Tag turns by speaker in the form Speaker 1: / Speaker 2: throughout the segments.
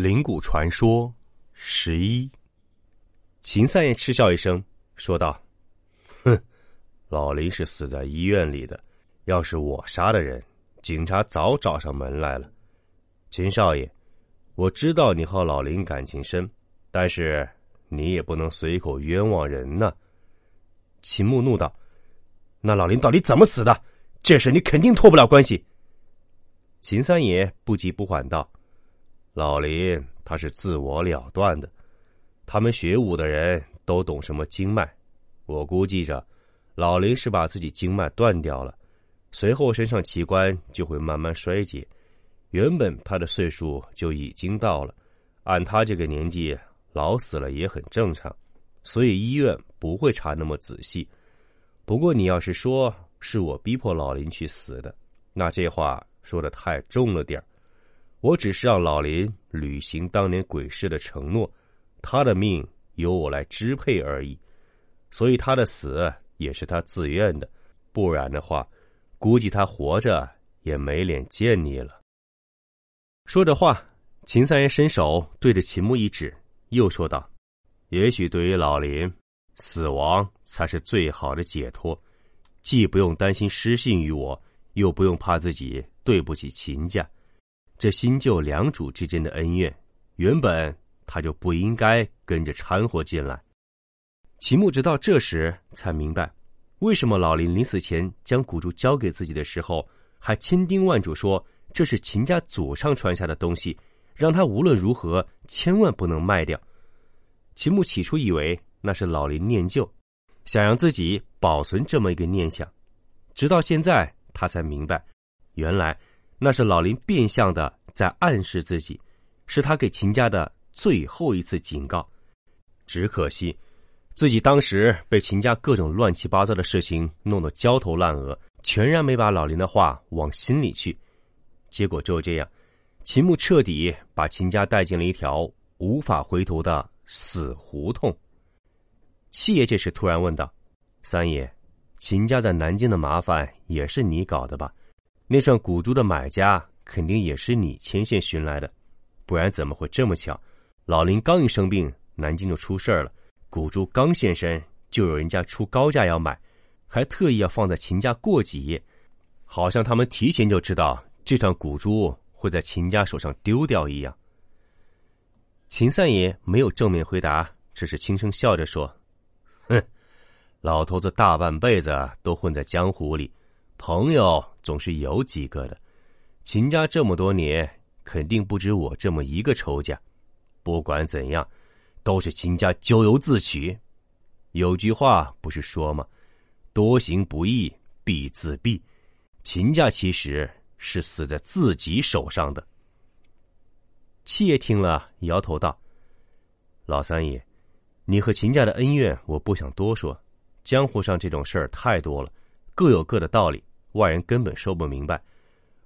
Speaker 1: 灵谷传说十一，秦三爷嗤笑一声，说道：“哼，老林是死在医院里的，要是我杀的人，警察早找上门来了。秦少爷，我知道你和老林感情深，但是你也不能随口冤枉人呢。”秦牧怒道：“那老林到底怎么死的？这事你肯定脱不了关系。”秦三爷不急不缓道。老林他是自我了断的，他们学武的人都懂什么经脉，我估计着，老林是把自己经脉断掉了，随后身上器官就会慢慢衰竭，原本他的岁数就已经到了，按他这个年纪老死了也很正常，所以医院不会查那么仔细。不过你要是说是我逼迫老林去死的，那这话说的太重了点儿。我只是让老林履行当年鬼市的承诺，他的命由我来支配而已，所以他的死也是他自愿的，不然的话，估计他活着也没脸见你了。说着话，秦三爷伸手对着秦牧一指，又说道：“也许对于老林，死亡才是最好的解脱，既不用担心失信于我，又不用怕自己对不起秦家。”这新旧两主之间的恩怨，原本他就不应该跟着掺和进来。秦牧直到这时才明白，为什么老林临死前将古珠交给自己的时候，还千叮万嘱说这是秦家祖上传下的东西，让他无论如何千万不能卖掉。秦牧起初以为那是老林念旧，想让自己保存这么一个念想，直到现在他才明白，原来。那是老林变相的在暗示自己，是他给秦家的最后一次警告。只可惜，自己当时被秦家各种乱七八糟的事情弄得焦头烂额，全然没把老林的话往心里去。结果就这样，秦牧彻底把秦家带进了一条无法回头的死胡同。七爷这时突然问道：“三爷，秦家在南京的麻烦也是你搞的吧？”那串古珠的买家肯定也是你牵线寻来的，不然怎么会这么巧？老林刚一生病，南京就出事儿了。古珠刚现身，就有人家出高价要买，还特意要放在秦家过几夜，好像他们提前就知道这串古珠会在秦家手上丢掉一样。秦三爷没有正面回答，只是轻声笑着说：“哼，老头子大半辈子都混在江湖里。”朋友总是有几个的，秦家这么多年肯定不止我这么一个仇家。不管怎样，都是秦家咎由自取。有句话不是说吗？多行不义必自毙。秦家其实是死在自己手上的。七爷听了，摇头道：“老三爷，你和秦家的恩怨我不想多说。江湖上这种事儿太多了，各有各的道理。”外人根本说不明白，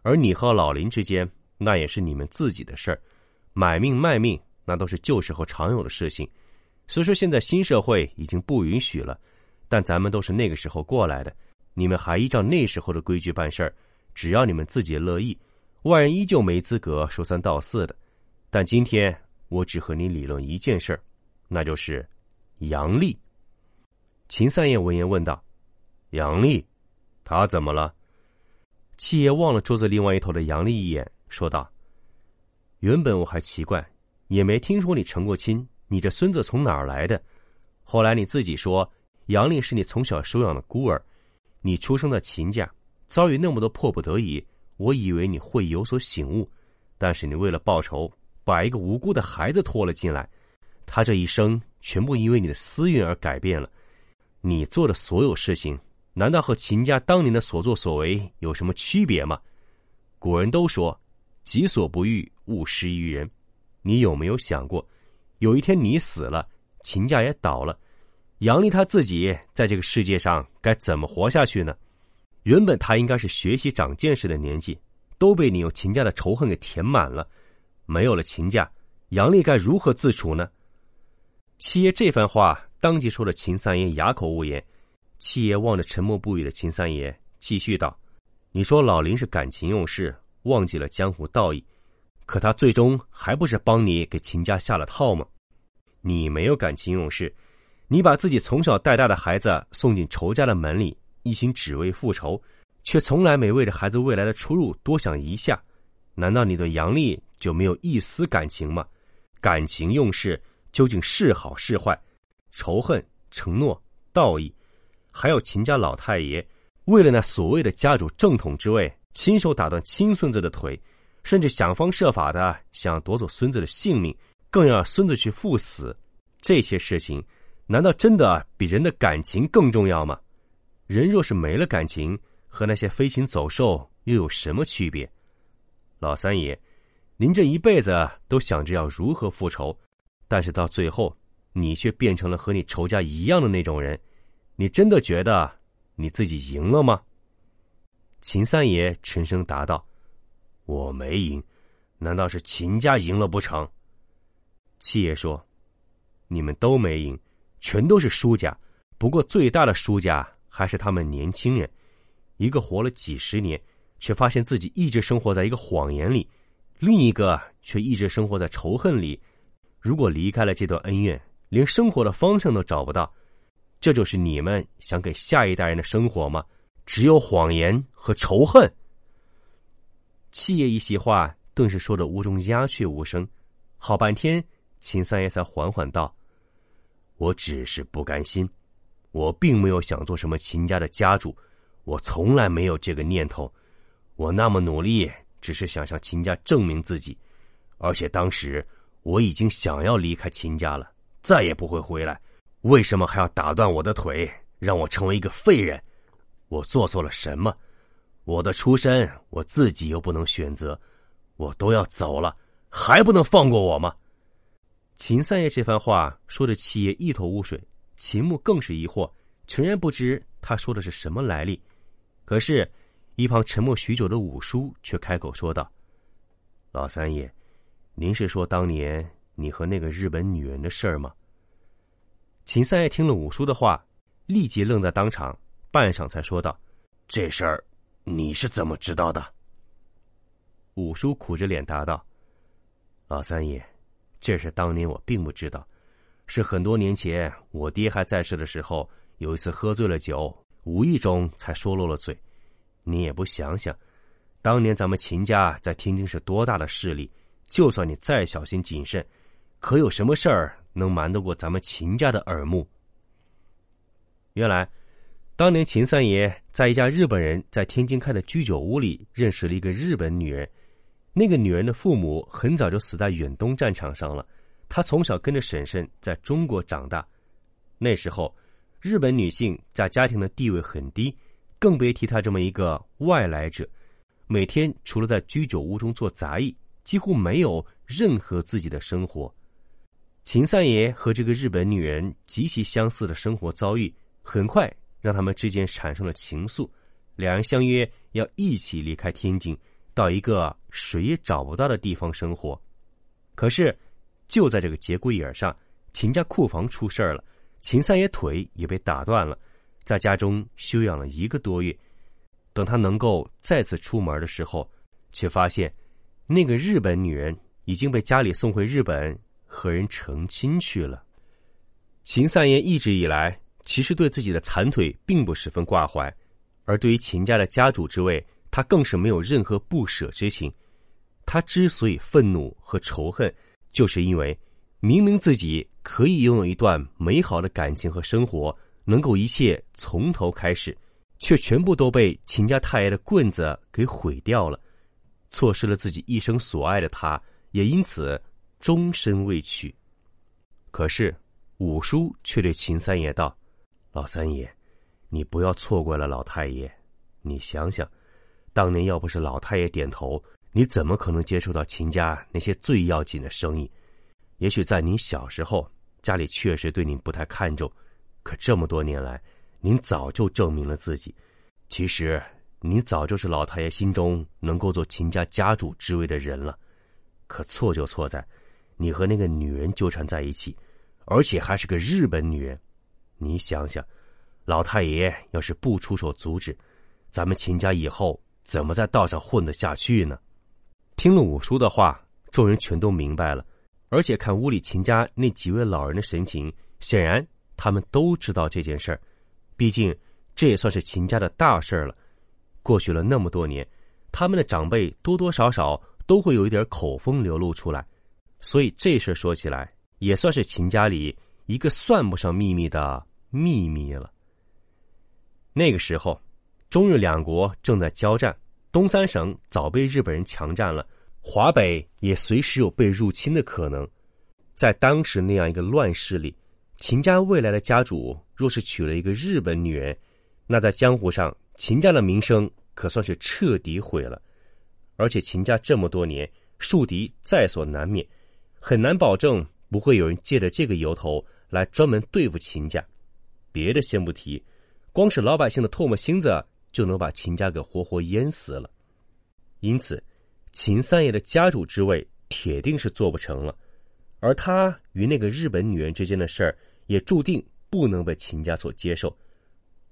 Speaker 1: 而你和老林之间，那也是你们自己的事儿，买命卖命那都是旧时候常有的事情。虽说现在新社会已经不允许了，但咱们都是那个时候过来的，你们还依照那时候的规矩办事儿，只要你们自己乐意，外人依旧没资格说三道四的。但今天我只和你理论一件事儿，那就是杨丽。秦三爷闻言问道：“杨丽？”他怎么了？七爷望了桌子另外一头的杨丽一眼，说道：“原本我还奇怪，也没听说你成过亲，你这孙子从哪儿来的？后来你自己说，杨丽是你从小收养的孤儿，你出生在秦家，遭遇那么多迫不得已，我以为你会有所醒悟，但是你为了报仇，把一个无辜的孩子拖了进来，他这一生全部因为你的私运而改变了，你做的所有事情。”难道和秦家当年的所作所为有什么区别吗？古人都说“己所不欲，勿施于人”。你有没有想过，有一天你死了，秦家也倒了，杨丽她自己在这个世界上该怎么活下去呢？原本他应该是学习长见识的年纪，都被你用秦家的仇恨给填满了。没有了秦家，杨丽该如何自处呢？七爷这番话当即说的秦三爷哑口无言。七爷望着沉默不语的秦三爷，继续道：“你说老林是感情用事，忘记了江湖道义，可他最终还不是帮你给秦家下了套吗？你没有感情用事，你把自己从小带大的孩子送进仇家的门里。”一心只为复仇，却从来没为着孩子未来的出路多想一下。难道你对杨丽就没有一丝感情吗？感情用事究竟是好是坏？仇恨、承诺、道义，还有秦家老太爷为了那所谓的家主正统之位，亲手打断亲孙子的腿，甚至想方设法的想夺走孙子的性命，更要让孙子去赴死。这些事情，难道真的比人的感情更重要吗？人若是没了感情，和那些飞禽走兽又有什么区别？老三爷，您这一辈子都想着要如何复仇，但是到最后，你却变成了和你仇家一样的那种人。你真的觉得你自己赢了吗？秦三爷沉声答道：“我没赢，难道是秦家赢了不成？”七爷说：“你们都没赢，全都是输家。不过最大的输家。”还是他们年轻人，一个活了几十年，却发现自己一直生活在一个谎言里；另一个却一直生活在仇恨里。如果离开了这段恩怨，连生活的方向都找不到，这就是你们想给下一代人的生活吗？只有谎言和仇恨。七爷一席话，顿时说的屋中鸦雀无声。好半天，秦三爷才缓缓道：“我只是不甘心。”我并没有想做什么秦家的家主，我从来没有这个念头。我那么努力，只是想向秦家证明自己。而且当时我已经想要离开秦家了，再也不会回来。为什么还要打断我的腿，让我成为一个废人？我做错了什么？我的出身我自己又不能选择，我都要走了，还不能放过我吗？秦三爷这番话说的七爷一头雾水。秦牧更是疑惑，全然不知他说的是什么来历。可是，一旁沉默许久的五叔却开口说道：“老三爷，您是说当年你和那个日本女人的事儿吗？”秦三爷听了五叔的话，立即愣在当场，半晌才说道：“这事儿你是怎么知道的？”五叔苦着脸答道：“老三爷，这事当年我并不知道。”是很多年前，我爹还在世的时候，有一次喝醉了酒，无意中才说漏了嘴。你也不想想，当年咱们秦家在天津是多大的势力，就算你再小心谨慎，可有什么事儿能瞒得过咱们秦家的耳目？原来，当年秦三爷在一家日本人在天津开的居酒屋里认识了一个日本女人，那个女人的父母很早就死在远东战场上了。他从小跟着婶婶在中国长大，那时候，日本女性在家庭的地位很低，更别提他这么一个外来者，每天除了在居酒屋中做杂役，几乎没有任何自己的生活。秦三爷和这个日本女人极其相似的生活遭遇，很快让他们之间产生了情愫，两人相约要一起离开天津，到一个谁也找不到的地方生活。可是。就在这个节骨眼上，秦家库房出事儿了，秦三爷腿也被打断了，在家中休养了一个多月。等他能够再次出门的时候，却发现那个日本女人已经被家里送回日本和人成亲去了。秦三爷一直以来其实对自己的残腿并不十分挂怀，而对于秦家的家主之位，他更是没有任何不舍之情。他之所以愤怒和仇恨。就是因为，明明自己可以拥有一段美好的感情和生活，能够一切从头开始，却全部都被秦家太爷的棍子给毁掉了，错失了自己一生所爱的他，也因此终身未娶。可是五叔却对秦三爷道：“老三爷，你不要错怪了老太爷。你想想，当年要不是老太爷点头，你怎么可能接触到秦家那些最要紧的生意？也许在您小时候，家里确实对您不太看重，可这么多年来，您早就证明了自己。其实，您早就是老太爷心中能够做秦家家主之位的人了。可错就错在，你和那个女人纠缠在一起，而且还是个日本女人。你想想，老太爷要是不出手阻止，咱们秦家以后……怎么在道上混得下去呢？听了五叔的话，众人全都明白了，而且看屋里秦家那几位老人的神情，显然他们都知道这件事儿。毕竟这也算是秦家的大事儿了。过去了那么多年，他们的长辈多多少少都会有一点口风流露出来，所以这事说起来也算是秦家里一个算不上秘密的秘密了。那个时候。中日两国正在交战，东三省早被日本人强占了，华北也随时有被入侵的可能。在当时那样一个乱世里，秦家未来的家主若是娶了一个日本女人，那在江湖上秦家的名声可算是彻底毁了。而且秦家这么多年树敌在所难免，很难保证不会有人借着这个由头来专门对付秦家。别的先不提，光是老百姓的唾沫星子。就能把秦家给活活淹死了，因此，秦三爷的家主之位铁定是做不成了，而他与那个日本女人之间的事儿也注定不能被秦家所接受。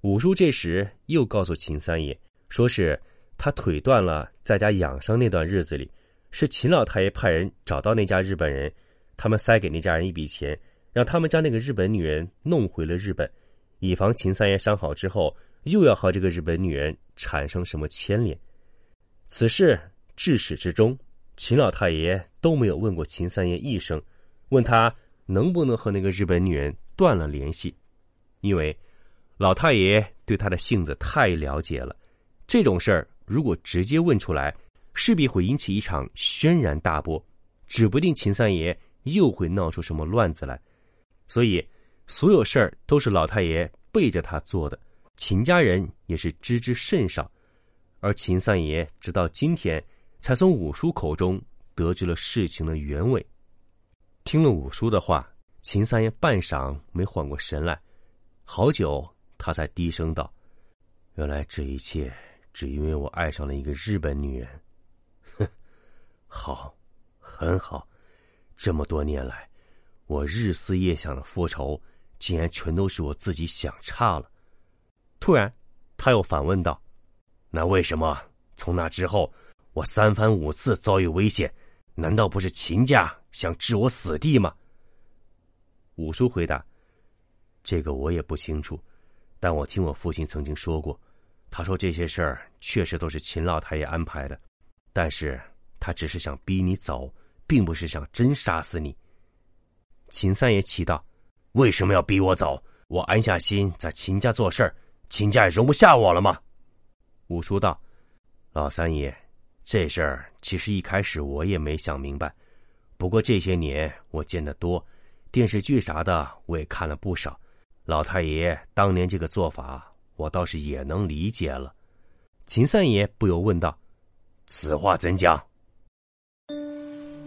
Speaker 1: 五叔这时又告诉秦三爷，说是他腿断了，在家养伤那段日子里，是秦老太爷派人找到那家日本人，他们塞给那家人一笔钱，让他们将那个日本女人弄回了日本，以防秦三爷伤好之后。又要和这个日本女人产生什么牵连？此事至始至终，秦老太爷都没有问过秦三爷一声，问他能不能和那个日本女人断了联系，因为老太爷对他的性子太了解了。这种事儿如果直接问出来，势必会引起一场轩然大波，指不定秦三爷又会闹出什么乱子来。所以，所有事儿都是老太爷背着他做的。秦家人也是知之甚少，而秦三爷直到今天才从五叔口中得知了事情的原委。听了五叔的话，秦三爷半晌没缓过神来，好久他才低声道：“原来这一切只因为我爱上了一个日本女人。好，很好。这么多年来，我日思夜想的复仇，竟然全都是我自己想差了。”突然，他又反问道：“那为什么从那之后，我三番五次遭遇危险？难道不是秦家想置我死地吗？”五叔回答：“这个我也不清楚，但我听我父亲曾经说过，他说这些事儿确实都是秦老太爷安排的，但是他只是想逼你走，并不是想真杀死你。”秦三爷气道：“为什么要逼我走？我安下心在秦家做事儿。”秦家也容不下我了吗？五叔道：“老三爷，这事儿其实一开始我也没想明白，不过这些年我见得多，电视剧啥的我也看了不少。老太爷当年这个做法，我倒是也能理解了。”秦三爷不由问道：“此话怎讲？”